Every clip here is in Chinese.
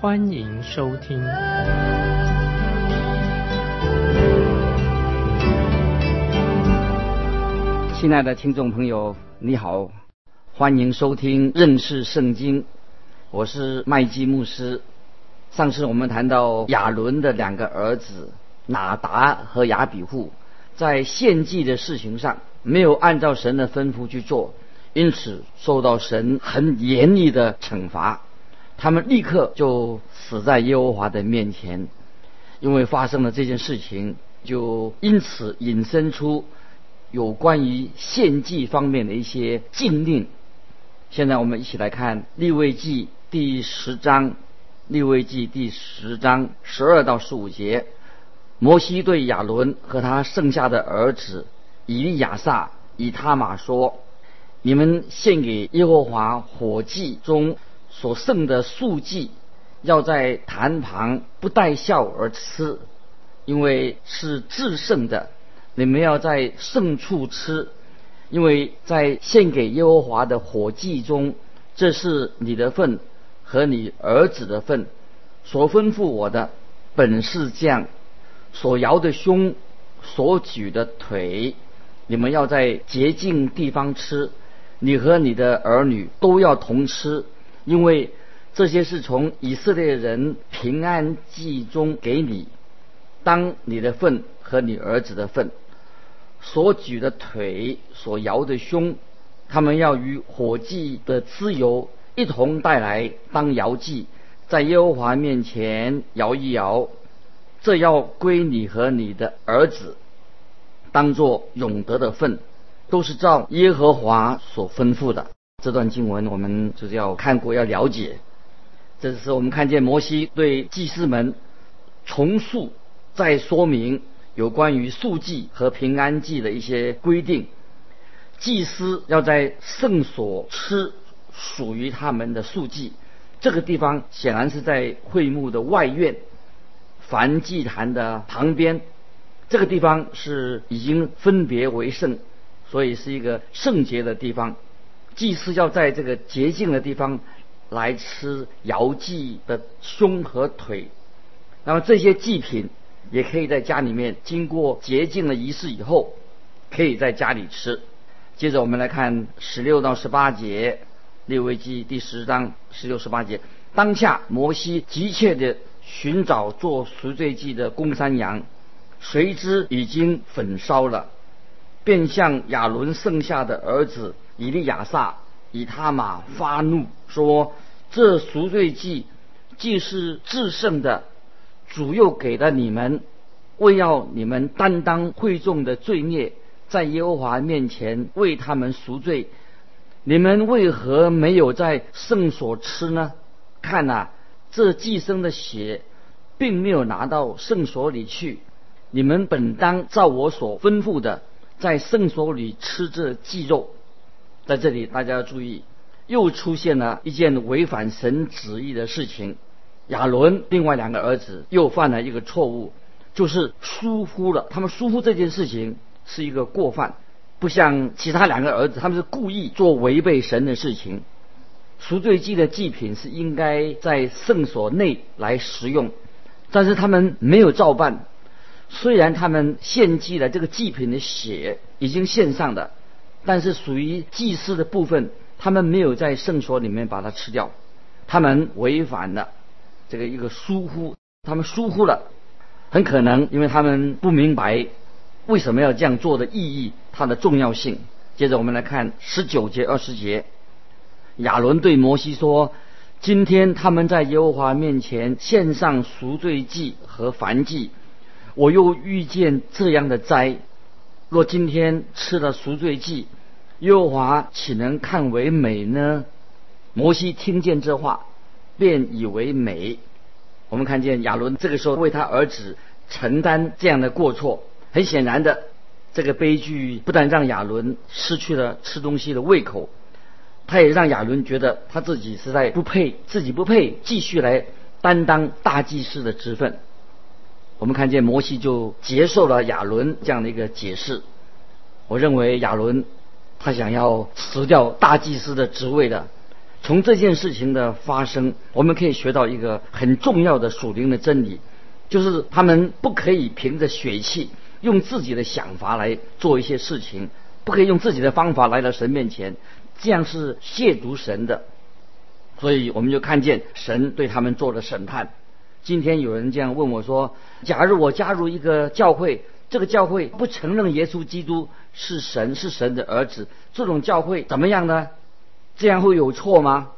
欢迎收听。亲爱的听众朋友，你好，欢迎收听认识圣经，我是麦基牧师。上次我们谈到亚伦的两个儿子拿达和亚比户，在献祭的事情上没有按照神的吩咐去做，因此受到神很严厉的惩罚。他们立刻就死在耶和华的面前，因为发生了这件事情，就因此引申出。有关于献祭方面的一些禁令。现在我们一起来看《立位记》第十章，《立位记》第十章十二到十五节。摩西对亚伦和他剩下的儿子以利亚撒、以他玛说：“你们献给耶和华火祭中所剩的素祭，要在坛旁不带笑而吃，因为是至圣的。”你们要在圣处吃，因为在献给耶和华的火祭中，这是你的份和你儿子的份。所吩咐我的本是这样：所摇的胸，所举的腿，你们要在洁净地方吃。你和你的儿女都要同吃，因为这些是从以色列人平安祭中给你当你的份和你儿子的份。所举的腿，所摇的胸，他们要与火祭的自由一同带来当摇祭，在耶和华面前摇一摇，这要归你和你的儿子，当做永得的份，都是照耶和华所吩咐的。这段经文我们就是要看过，要了解。这是我们看见摩西对祭司们重述，再说明。有关于素祭和平安祭的一些规定，祭司要在圣所吃属于他们的素祭。这个地方显然是在会幕的外院，梵祭坛的旁边。这个地方是已经分别为圣，所以是一个圣洁的地方。祭司要在这个洁净的地方来吃摇祭的胸和腿。那么这些祭品。也可以在家里面经过洁净的仪式以后，可以在家里吃。接着我们来看十六到十八节，列位记第十章十六十八节。当下摩西急切地寻找做赎罪祭的公山羊，谁知已经焚烧了，便向亚伦剩下的儿子以利亚撒、以他玛发怒，说：这赎罪祭既是至圣的。主又给了你们，为要你们担当会众的罪孽，在耶和华面前为他们赎罪。你们为何没有在圣所吃呢？看呐，这寄生的血，并没有拿到圣所里去。你们本当照我所吩咐的，在圣所里吃这祭肉。在这里，大家要注意，又出现了一件违反神旨意的事情。亚伦另外两个儿子又犯了一个错误，就是疏忽了。他们疏忽这件事情是一个过犯，不像其他两个儿子，他们是故意做违背神的事情。赎罪祭的祭品是应该在圣所内来食用，但是他们没有照办。虽然他们献祭了这个祭品的血已经献上了，但是属于祭祀的部分，他们没有在圣所里面把它吃掉，他们违反了。这个一个疏忽，他们疏忽了，很可能因为他们不明白为什么要这样做的意义，它的重要性。接着我们来看十九节、二十节，亚伦对摩西说：“今天他们在耶和华面前献上赎罪祭和燔祭，我又遇见这样的灾。若今天吃了赎罪祭，耶和华岂能看为美呢？”摩西听见这话。便以为美，我们看见亚伦这个时候为他儿子承担这样的过错，很显然的，这个悲剧不但让亚伦失去了吃东西的胃口，他也让亚伦觉得他自己实在不配，自己不配继续来担当大祭司的职分。我们看见摩西就接受了亚伦这样的一个解释。我认为亚伦他想要辞掉大祭司的职位的。从这件事情的发生，我们可以学到一个很重要的属灵的真理，就是他们不可以凭着血气，用自己的想法来做一些事情，不可以用自己的方法来到神面前，这样是亵渎神的。所以我们就看见神对他们做了审判。今天有人这样问我说：“假如我加入一个教会，这个教会不承认耶稣基督是神，是神的儿子，这种教会怎么样呢？这样会有错吗？”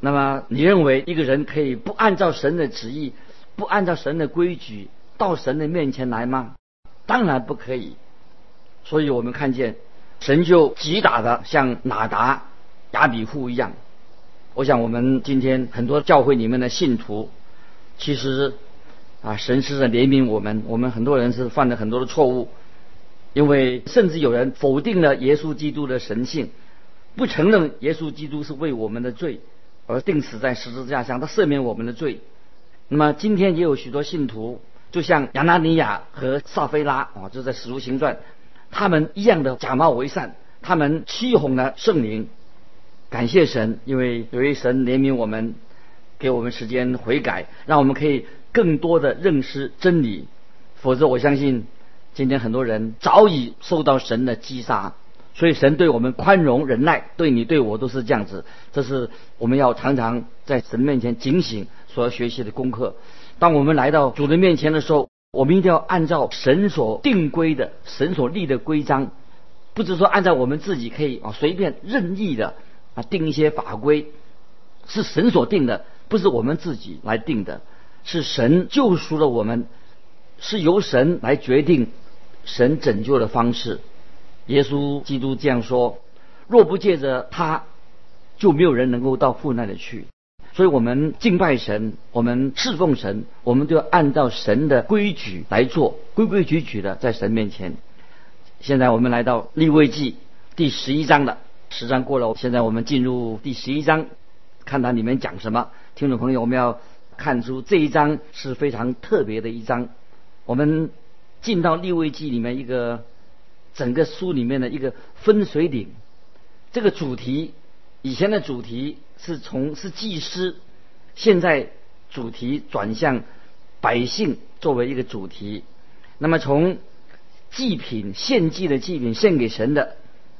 那么你认为一个人可以不按照神的旨意，不按照神的规矩到神的面前来吗？当然不可以。所以我们看见神就击打的像哪达、亚比户一样。我想我们今天很多教会里面的信徒。其实，啊，神是在怜悯我们。我们很多人是犯了很多的错误，因为甚至有人否定了耶稣基督的神性，不承认耶稣基督是为我们的罪而钉死在十字架上，他赦免我们的罪。那么今天也有许多信徒，就像亚拿尼亚和撒菲拉啊，就在《使徒行传》，他们一样的假冒为善，他们欺哄了圣灵。感谢神，因为有一神怜悯我们。给我们时间悔改，让我们可以更多的认识真理。否则，我相信今天很多人早已受到神的击杀。所以，神对我们宽容忍耐，对你对我都是这样子。这是我们要常常在神面前警醒所要学习的功课。当我们来到主的面前的时候，我们一定要按照神所定规的、神所立的规章，不是说按照我们自己可以啊随便任意的啊定一些法规，是神所定的。不是我们自己来定的，是神救赎了我们，是由神来决定神拯救的方式。耶稣基督这样说：“若不借着他，就没有人能够到父那里去。”所以，我们敬拜神，我们侍奉神，我们都要按照神的规矩来做，规规矩矩的在神面前。现在我们来到立位记第十一章了，十章过了，现在我们进入第十一章，看它里面讲什么。听众朋友，我们要看出这一章是非常特别的一章。我们进到立位记里面一个整个书里面的一个分水岭。这个主题以前的主题是从是祭司，现在主题转向百姓作为一个主题。那么从祭品献祭的祭品献给神的，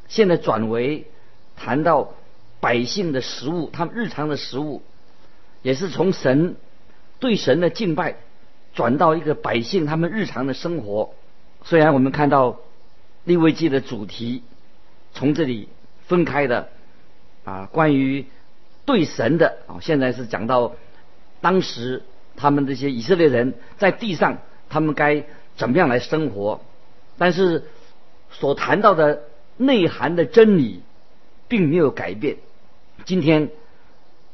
现在转为谈到百姓的食物，他们日常的食物。也是从神对神的敬拜转到一个百姓他们日常的生活。虽然我们看到利未记的主题从这里分开的啊，关于对神的啊，现在是讲到当时他们这些以色列人在地上他们该怎么样来生活，但是所谈到的内涵的真理并没有改变。今天。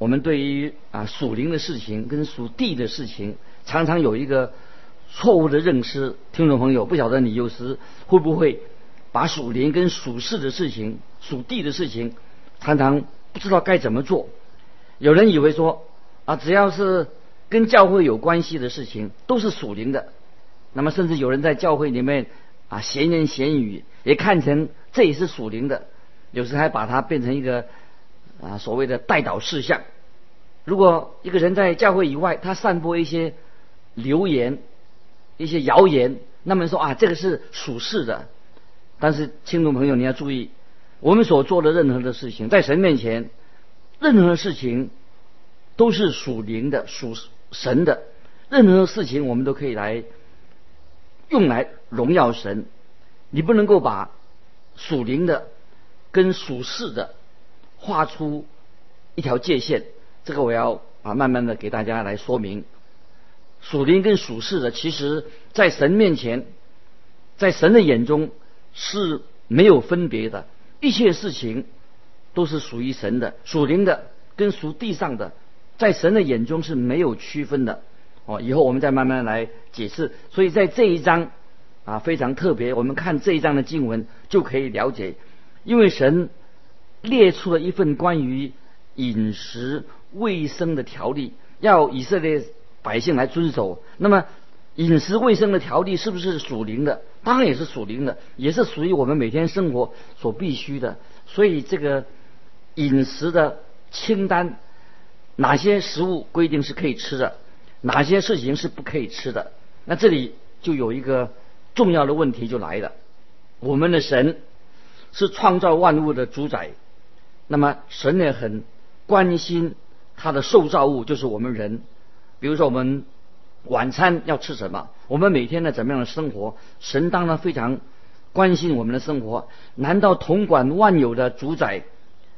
我们对于啊属灵的事情跟属地的事情，常常有一个错误的认识。听众朋友，不晓得你有时会不会把属灵跟属世的事情、属地的事情，常常不知道该怎么做。有人以为说啊，只要是跟教会有关系的事情，都是属灵的。那么，甚至有人在教会里面啊闲言闲语，也看成这也是属灵的。有时还把它变成一个。啊，所谓的代祷事项，如果一个人在教会以外，他散播一些流言、一些谣言，那么说啊，这个是属世的。但是，听众朋友，你要注意，我们所做的任何的事情，在神面前，任何事情都是属灵的、属神的。任何事情，我们都可以来用来荣耀神。你不能够把属灵的跟属世的。画出一条界限，这个我要啊慢慢的给大家来说明。属灵跟属世的，其实在神面前，在神的眼中是没有分别的，一切事情都是属于神的。属灵的跟属地上的，在神的眼中是没有区分的。哦，以后我们再慢慢来解释。所以在这一章啊非常特别，我们看这一章的经文就可以了解，因为神列出了一份关于饮食卫生的条例，要以色列百姓来遵守。那么饮食卫生的条例是不是属灵的？当然也是属灵的，也是属于我们每天生活所必须的。所以这个饮食的清单，哪些食物规定是可以吃的？哪些事情是不可以吃的？那这里就有一个重要的问题就来了。我们的神是创造万物的主宰，那么神也很关心他的受造物，就是我们人。比如说我们晚餐要吃什么？我们每天的怎么样的生活？神当然非常关心我们的生活。难道统管万有的主宰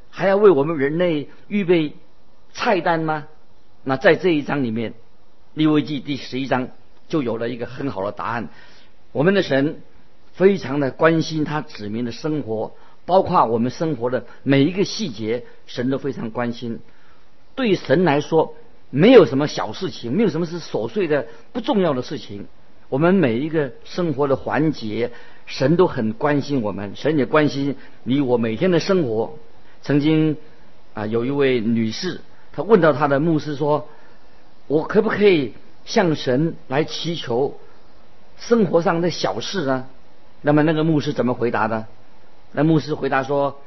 还要为我们人类预备菜单吗？那在这一章里面。利未记第十一章就有了一个很好的答案。我们的神非常的关心他子民的生活，包括我们生活的每一个细节，神都非常关心。对神来说，没有什么小事情，没有什么是琐碎的不重要的事情。我们每一个生活的环节，神都很关心我们，神也关心你我每天的生活。曾经啊，有一位女士，她问到她的牧师说。我可不可以向神来祈求生活上的小事呢？那么那个牧师怎么回答的？那牧师回答说，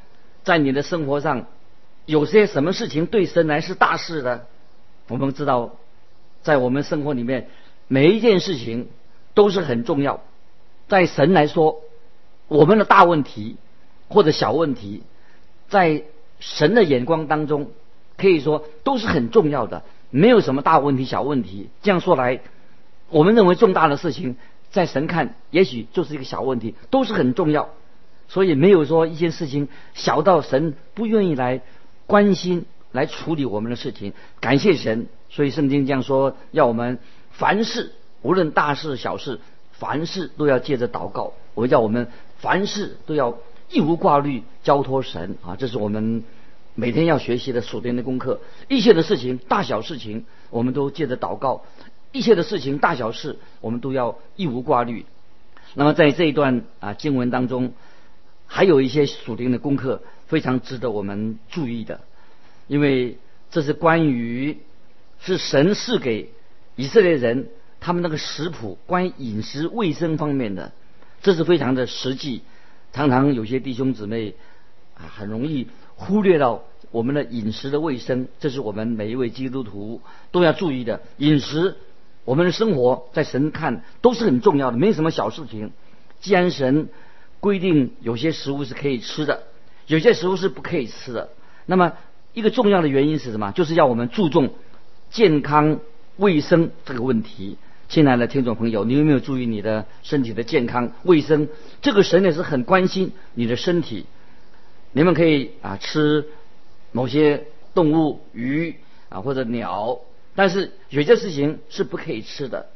在你的生活上有些什么事情对神来是大事的？我们知道，在我们生活里面每一件事情都是很重要。在神来说，我们的大问题或者小问题，在神的眼光当中，可以说都是很重要的。没有什么大问题、小问题。这样说来，我们认为重大的事情，在神看，也许就是一个小问题，都是很重要。所以没有说一件事情小到神不愿意来关心、来处理我们的事情。感谢神，所以圣经这样说：要我们凡事，无论大事小事，凡事都要借着祷告。我叫我们凡事都要一无挂虑，交托神啊！这是我们。每天要学习的属灵的功课，一切的事情，大小事情，我们都借着祷告；一切的事情，大小事，我们都要一无挂虑。那么在这一段啊经文当中，还有一些属灵的功课非常值得我们注意的，因为这是关于是神赐给以色列人他们那个食谱，关于饮食卫生方面的，这是非常的实际。常常有些弟兄姊妹啊，很容易。忽略到我们的饮食的卫生，这是我们每一位基督徒都要注意的。饮食，我们的生活在神看都是很重要的，没什么小事情。既然神规定有些食物是可以吃的，有些食物是不可以吃的，那么一个重要的原因是什么？就是要我们注重健康卫生这个问题。亲爱的听众朋友，你有没有注意你的身体的健康卫生？这个神也是很关心你的身体。你们可以啊吃某些动物鱼啊或者鸟，但是有些事情是不可以吃的。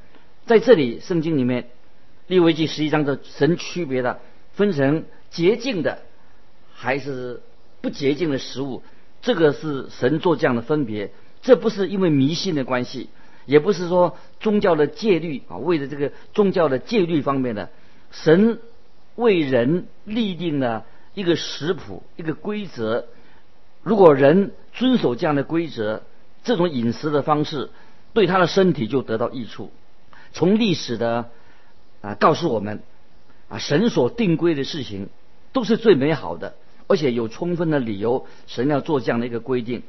在这里圣经里面，利未记十一章的神区别的分成洁净的还是不洁净的食物，这个是神做这样的分别。这不是因为迷信的关系，也不是说宗教的戒律啊，为了这个宗教的戒律方面的，神为人立定了。一个食谱，一个规则。如果人遵守这样的规则，这种饮食的方式，对他的身体就得到益处。从历史的啊告诉我们，啊神所定规的事情都是最美好的，而且有充分的理由，神要做这样的一个规定。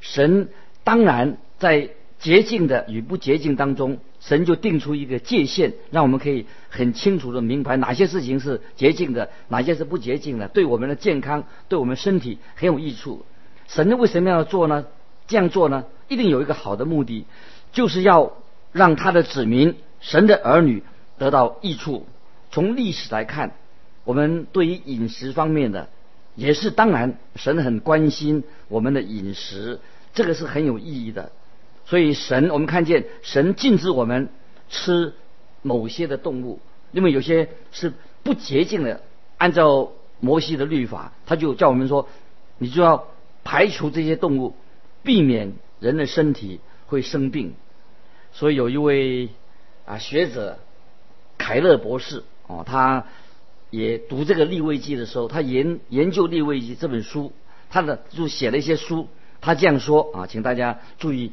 神当然在洁净的与不洁净当中。神就定出一个界限，让我们可以很清楚的明白哪些事情是洁净的，哪些是不洁净的，对我们的健康、对我们身体很有益处。神为什么要做呢？这样做呢，一定有一个好的目的，就是要让他的子民、神的儿女得到益处。从历史来看，我们对于饮食方面的，也是当然，神很关心我们的饮食，这个是很有意义的。所以神，我们看见神禁止我们吃某些的动物，因为有些是不洁净的。按照摩西的律法，他就叫我们说，你就要排除这些动物，避免人的身体会生病。所以有一位啊学者凯勒博士哦，他也读这个立位记的时候，他研研究立位记这本书，他的就写了一些书。他这样说啊，请大家注意，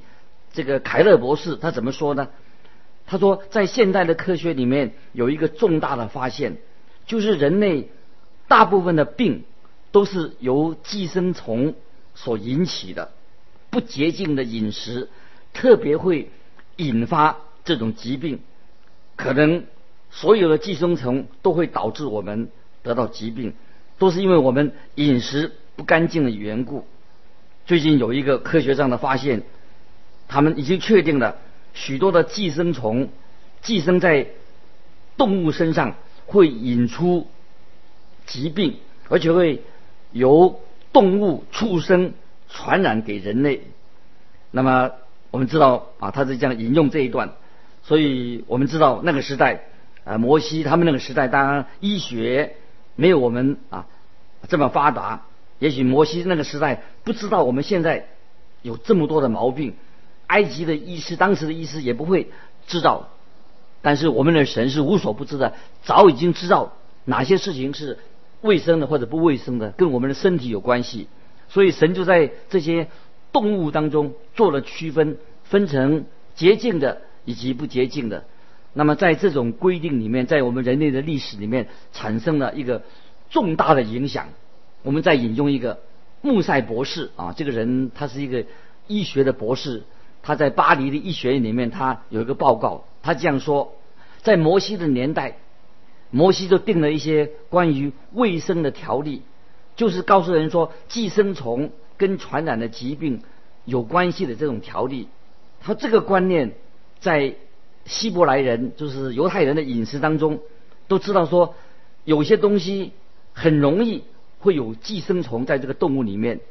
这个凯勒博士他怎么说呢？他说，在现代的科学里面有一个重大的发现，就是人类大部分的病都是由寄生虫所引起的，不洁净的饮食特别会引发这种疾病，可能所有的寄生虫都会导致我们得到疾病，都是因为我们饮食不干净的缘故。最近有一个科学上的发现，他们已经确定了许多的寄生虫寄生在动物身上，会引出疾病，而且会由动物畜生传染给人类。那么我们知道啊，他是这样引用这一段，所以我们知道那个时代啊，摩西他们那个时代，当然医学没有我们啊这么发达。也许摩西那个时代不知道我们现在有这么多的毛病，埃及的医师当时的医师也不会知道，但是我们的神是无所不知的，早已经知道哪些事情是卫生的或者不卫生的，跟我们的身体有关系，所以神就在这些动物当中做了区分，分成洁净的以及不洁净的。那么在这种规定里面，在我们人类的历史里面产生了一个重大的影响。我们再引用一个穆塞博士啊，这个人他是一个医学的博士，他在巴黎的医学院里面，他有一个报告，他这样说：在摩西的年代，摩西就定了一些关于卫生的条例，就是告诉人说寄生虫跟传染的疾病有关系的这种条例。他这个观念在希伯来人，就是犹太人的饮食当中，都知道说有些东西很容易。会有寄生虫在这个动物里面，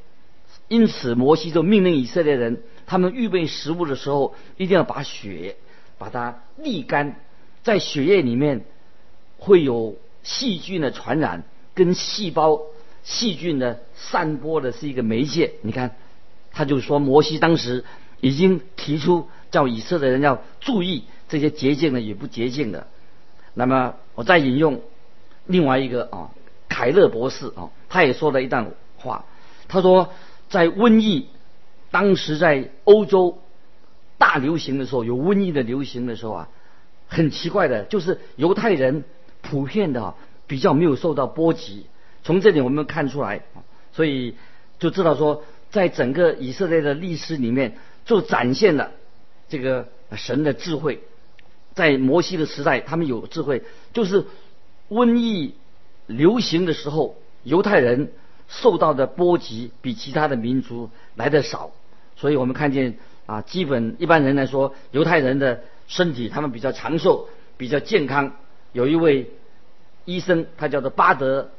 因此摩西就命令以色列人，他们预备食物的时候，一定要把血把它沥干，在血液里面会有细菌的传染，跟细胞细菌的散播的是一个媒介。你看，他就说摩西当时已经提出叫以色列人要注意这些洁净的与不洁净的。那么我再引用另外一个啊。凯勒博士啊，他也说了一段话。他说，在瘟疫当时在欧洲大流行的时候，有瘟疫的流行的时候啊，很奇怪的，就是犹太人普遍的比较没有受到波及。从这里我们看出来，所以就知道说，在整个以色列的历史里面，就展现了这个神的智慧。在摩西的时代，他们有智慧，就是瘟疫。流行的时候，犹太人受到的波及比其他的民族来的少，所以我们看见啊，基本一般人来说，犹太人的身体他们比较长寿，比较健康。有一位医生，他叫做巴德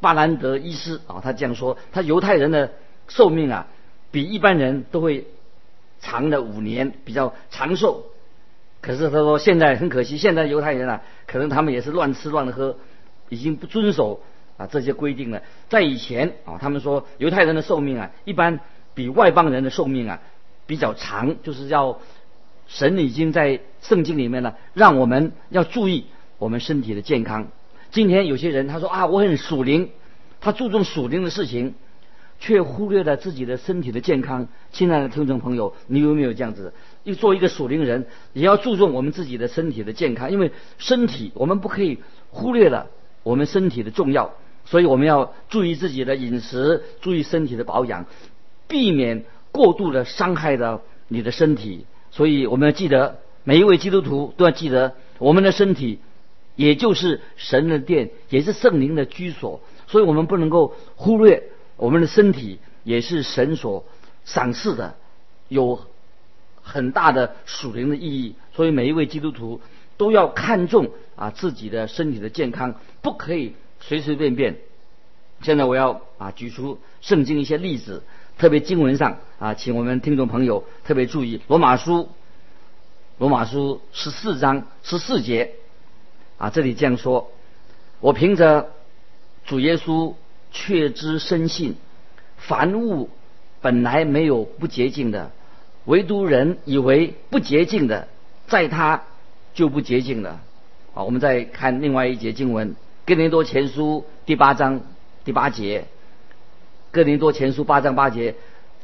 巴兰德医师啊，他这样说：他犹太人的寿命啊，比一般人都会长了五年，比较长寿。可是他说，现在很可惜，现在犹太人啊，可能他们也是乱吃乱喝。已经不遵守啊这些规定了。在以前啊，他们说犹太人的寿命啊，一般比外邦人的寿命啊比较长，就是要神已经在圣经里面呢，让我们要注意我们身体的健康。今天有些人他说啊，我很属灵，他注重属灵的事情，却忽略了自己的身体的健康。亲爱的听众朋友，你有没有这样子？要做一个属灵人，也要注重我们自己的身体的健康，因为身体我们不可以忽略了。我们身体的重要，所以我们要注意自己的饮食，注意身体的保养，避免过度的伤害到你的身体。所以我们要记得，每一位基督徒都要记得，我们的身体也就是神的殿，也是圣灵的居所。所以我们不能够忽略我们的身体，也是神所赏赐的，有很大的属灵的意义。所以每一位基督徒。都要看重啊自己的身体的健康，不可以随随便便。现在我要啊举出圣经一些例子，特别经文上啊，请我们听众朋友特别注意《罗马书》《罗马书》十四章十四节啊，这里这样说：我凭着主耶稣确知深信，凡物本来没有不洁净的，唯独人以为不洁净的。在他就不洁净了。啊，我们再看另外一节经文，《哥林多前书》第八章第八节，《哥林多前书》八章八节，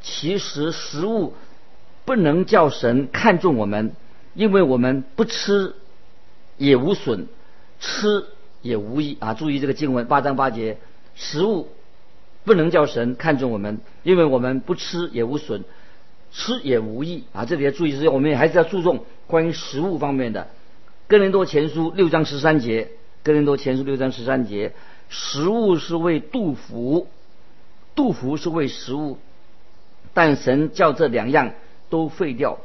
其实食物不能叫神看重我们，因为我们不吃也无损，吃也无益啊！注意这个经文八章八节，食物不能叫神看重我们，因为我们不吃也无损，吃也无益啊！这里要注意是，我们还是要注重关于食物方面的。哥林多前书六章十三节，哥林多前书六章十三节，食物是为杜甫，杜甫是为食物，但神叫这两样都废掉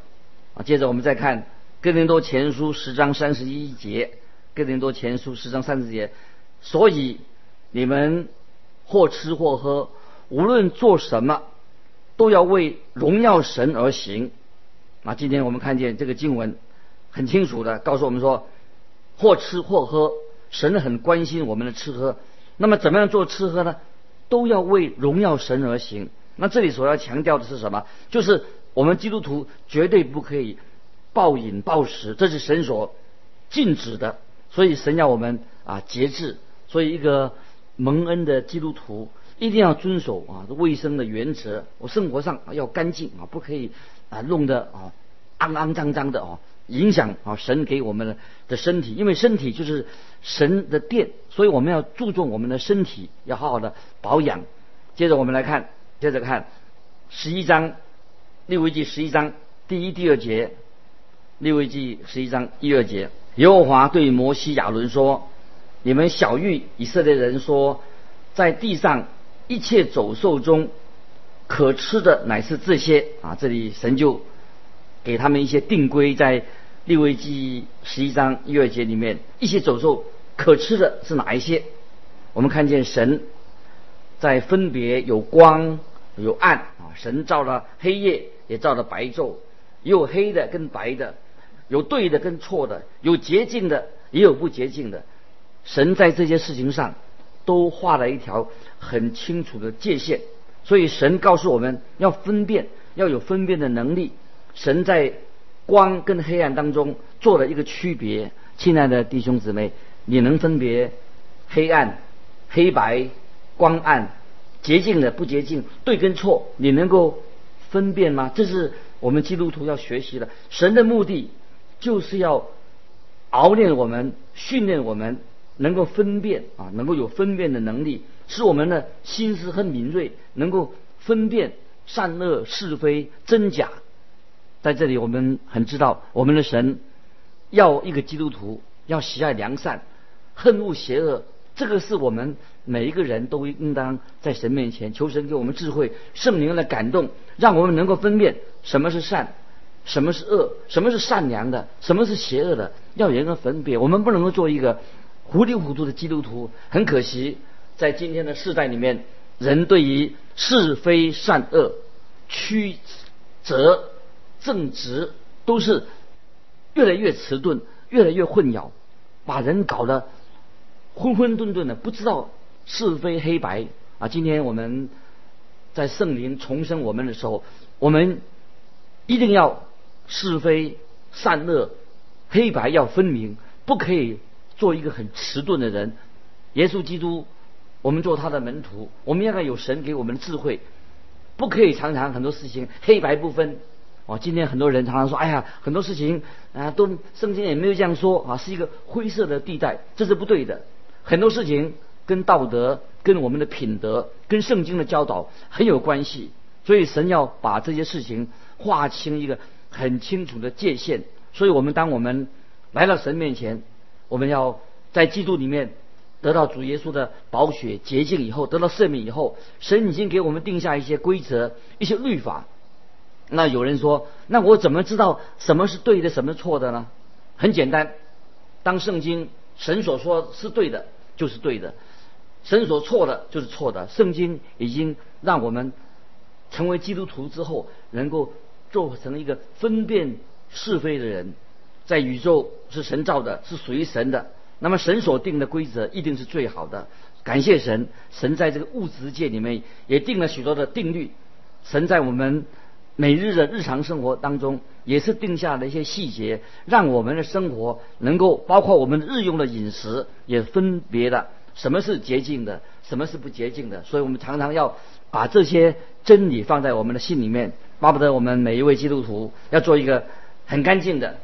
啊。接着我们再看哥林多前书十章三十一节，哥林多前书十章三十节，所以你们或吃或喝，无论做什么，都要为荣耀神而行。啊，今天我们看见这个经文。很清楚的告诉我们说，或吃或喝，神很关心我们的吃喝。那么怎么样做吃喝呢？都要为荣耀神而行。那这里所要强调的是什么？就是我们基督徒绝对不可以暴饮暴食，这是神所禁止的。所以神要我们啊节制。所以一个蒙恩的基督徒一定要遵守啊卫生的原则。我生活上要干净啊，不可以啊弄得啊肮肮脏脏的啊。影响啊，神给我们的的身体，因为身体就是神的殿，所以我们要注重我们的身体，要好好的保养。接着我们来看，接着看十一章利未记十一章第一、第二节，利未记十一章一二节，耶和华对摩西亚伦说：“你们小谕以色列人说，在地上一切走兽中可吃的乃是这些啊。”这里神就给他们一些定规在。利未记十一章一二节里面，一些走兽可吃的是哪一些？我们看见神在分别有光有暗啊，神造了黑夜，也造了白昼，有黑的跟白的，有对的跟错的，有洁净的也有不洁净的。神在这些事情上都画了一条很清楚的界限，所以神告诉我们要分辨，要有分辨的能力。神在。光跟黑暗当中做了一个区别，亲爱的弟兄姊妹，你能分别黑暗、黑白、光暗、洁净的不洁净、对跟错，你能够分辨吗？这是我们基督徒要学习的。神的目的就是要熬练我们、训练我们，能够分辨啊，能够有分辨的能力，使我们的心思很敏锐，能够分辨善恶是非真假。在这里，我们很知道，我们的神要一个基督徒要喜爱良善，恨恶邪恶。这个是我们每一个人都应当在神面前求神给我们智慧，圣灵的感动，让我们能够分辨什么是善，什么是恶，什么是善良的，什么是邪恶的，要严格分别。我们不能够做一个糊里糊涂的基督徒。很可惜，在今天的世代里面，人对于是非善恶、曲折。正直都是越来越迟钝，越来越混淆，把人搞得混混沌沌的，不知道是非黑白啊！今天我们在圣灵重生我们的时候，我们一定要是非善恶黑白要分明，不可以做一个很迟钝的人。耶稣基督，我们做他的门徒，我们要有神给我们的智慧，不可以常常很多事情黑白不分。哦，今天很多人常常说：“哎呀，很多事情啊，都圣经也没有这样说啊，是一个灰色的地带，这是不对的。很多事情跟道德、跟我们的品德、跟圣经的教导很有关系，所以神要把这些事情划清一个很清楚的界限。所以我们当我们来到神面前，我们要在基督里面得到主耶稣的宝血洁净以后，得到赦免以后，神已经给我们定下一些规则、一些律法。”那有人说，那我怎么知道什么是对的，什么错的呢？很简单，当圣经神所说是对的，就是对的；神所错的，就是错的。圣经已经让我们成为基督徒之后，能够做成一个分辨是非的人。在宇宙是神造的，是属于神的。那么神所定的规则一定是最好的。感谢神，神在这个物质界里面也定了许多的定律。神在我们。每日的日常生活当中，也是定下了一些细节，让我们的生活能够包括我们日用的饮食，也分别的什么是洁净的，什么是不洁净的。所以我们常常要把这些真理放在我们的心里面，巴不得我们每一位基督徒要做一个很干净的、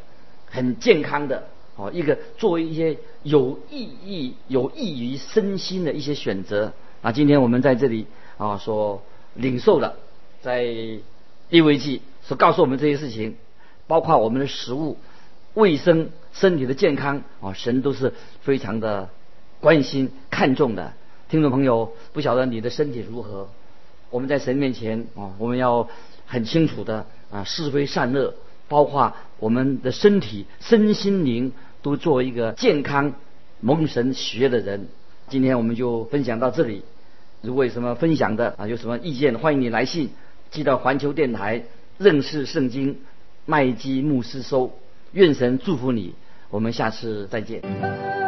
很健康的哦，一个做一些有意义、有益于身心的一些选择。啊，今天我们在这里啊所领受的，在利未记所告诉我们这些事情，包括我们的食物、卫生、身体的健康啊，神都是非常的关心、看重的。听众朋友，不晓得你的身体如何？我们在神面前啊，我们要很清楚的啊是非善恶，包括我们的身体、身心灵都做一个健康、蒙神喜悦的人。今天我们就分享到这里。如果有什么分享的啊，有什么意见，欢迎你来信寄到环球电台认识圣经麦基牧师收。愿神祝福你，我们下次再见。